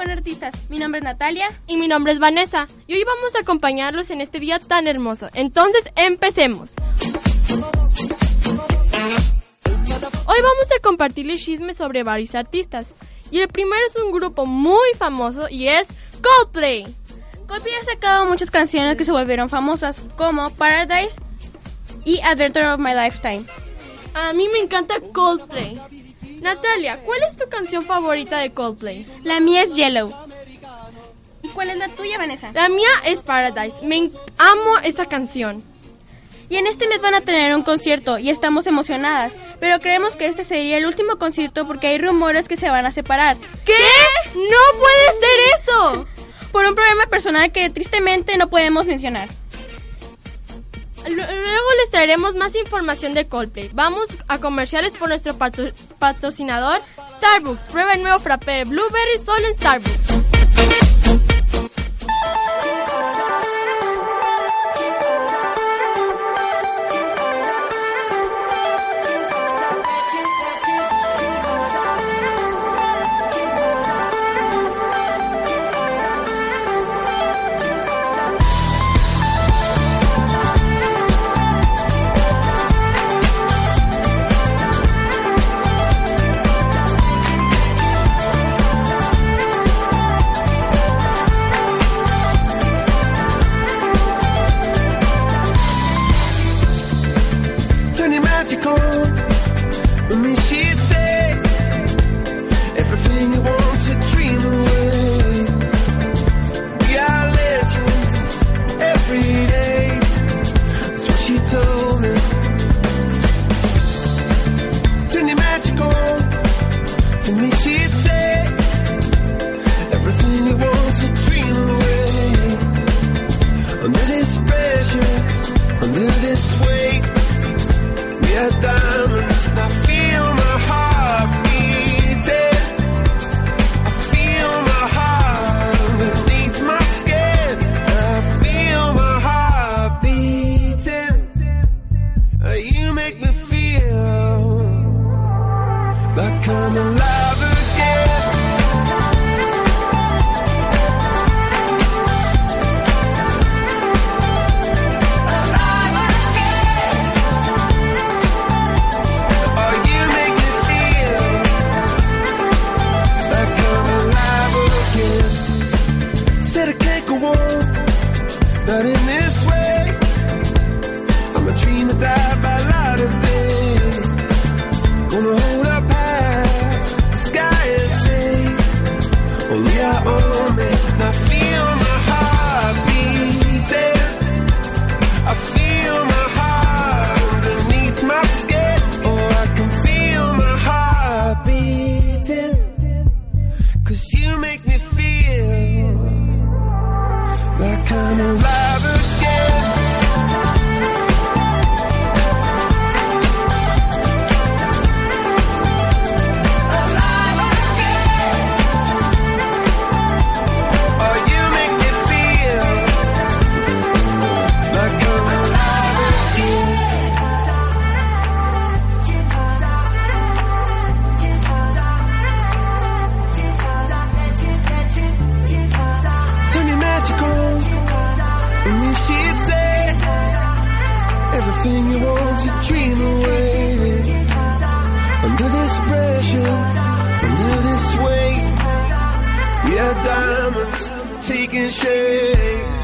con artistas. Mi nombre es Natalia. Y mi nombre es Vanessa. Y hoy vamos a acompañarlos en este día tan hermoso. Entonces, empecemos. Hoy vamos a compartirles chismes sobre varios artistas. Y el primero es un grupo muy famoso y es Coldplay. Coldplay ha sacado muchas canciones que se volvieron famosas, como Paradise y Adventure of My Lifetime. A mí me encanta Coldplay. Natalia, ¿cuál es tu canción favorita de Coldplay? La mía es Yellow. ¿Y cuál es la tuya, Vanessa? La mía es Paradise. Me amo esta canción. Y en este mes van a tener un concierto y estamos emocionadas, pero creemos que este sería el último concierto porque hay rumores que se van a separar. ¿Qué? ¡No puede ser eso! Por un problema personal que tristemente no podemos mencionar. Luego traeremos más información de Coldplay. Vamos a comerciales por nuestro patro- patrocinador Starbucks. Prueba el nuevo frappé de Blueberry solo en Starbucks. Every day. That's what she told me. Turn. To me, she'd say everything you want to dream away. Under this pressure, under this weight. We are diamonds, cerca y como daré everything you want to dream away. Under this pressure, under this weight, we are diamonds taking shape.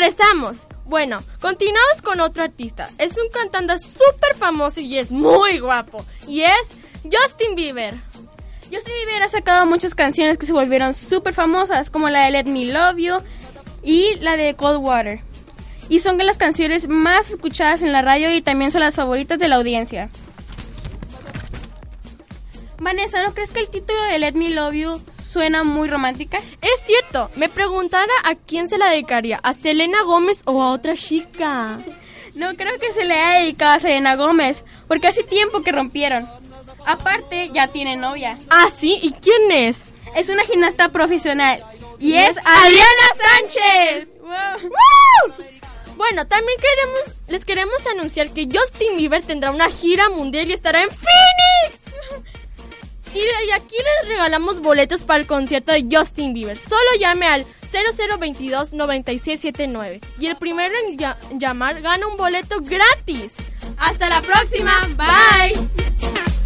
Regresamos. Bueno, continuamos con otro artista. Es un cantante súper famoso y es muy guapo. Y es Justin Bieber. Justin Bieber ha sacado muchas canciones que se volvieron súper famosas, como la de Let Me Love You y la de Cold Water. Y son de las canciones más escuchadas en la radio y también son las favoritas de la audiencia. Vanessa, ¿no crees que el título de Let Me Love You suena muy romántica? Es cierto, me preguntara a quién se la dedicaría, a Selena Gómez o a otra chica. No creo que se le haya dedicado a Selena Gómez, porque hace tiempo que rompieron. Aparte, ya tiene novia. Ah, sí, ¿y quién es? Es una gimnasta profesional. Y, Y es es Adriana Sánchez. Wow. Bueno, también queremos, les queremos anunciar que Justin Bieber tendrá una gira mundial y estará en Phoenix. Regalamos boletos para el concierto de Justin Bieber. Solo llame al 0022 9679 y el primero en lla- llamar gana un boleto gratis. Hasta la próxima. Bye.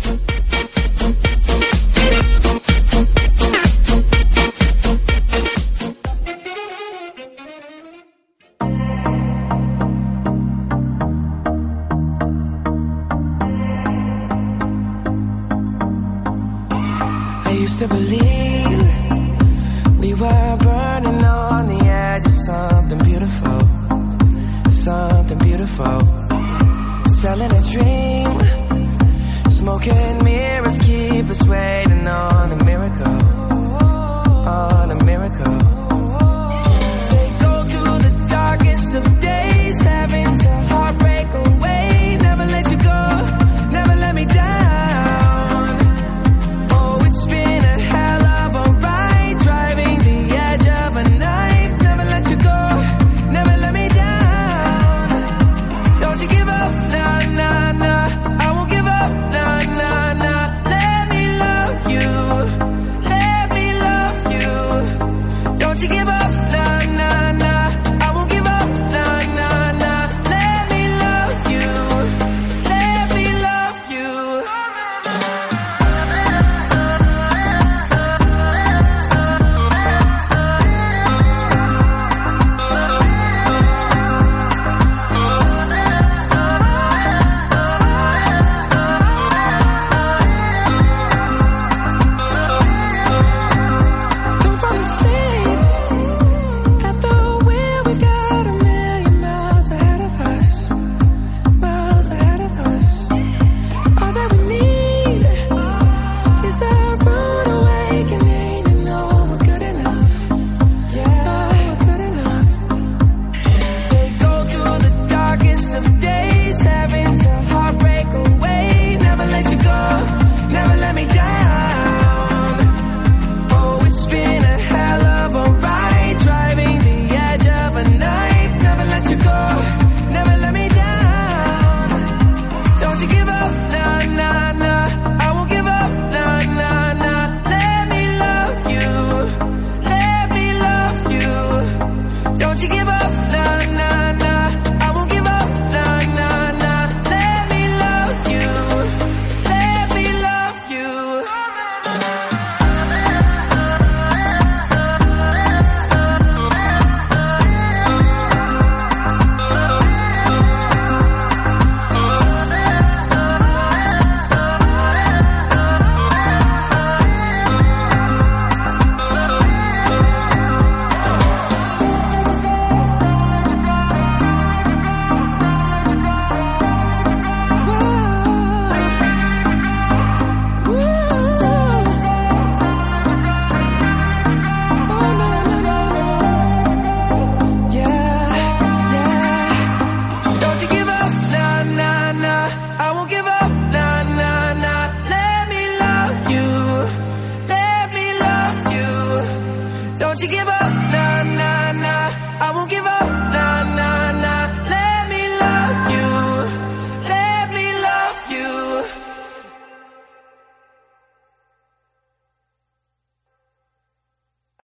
Beautiful. Selling a dream, smoking mirrors keep us waiting on you give up?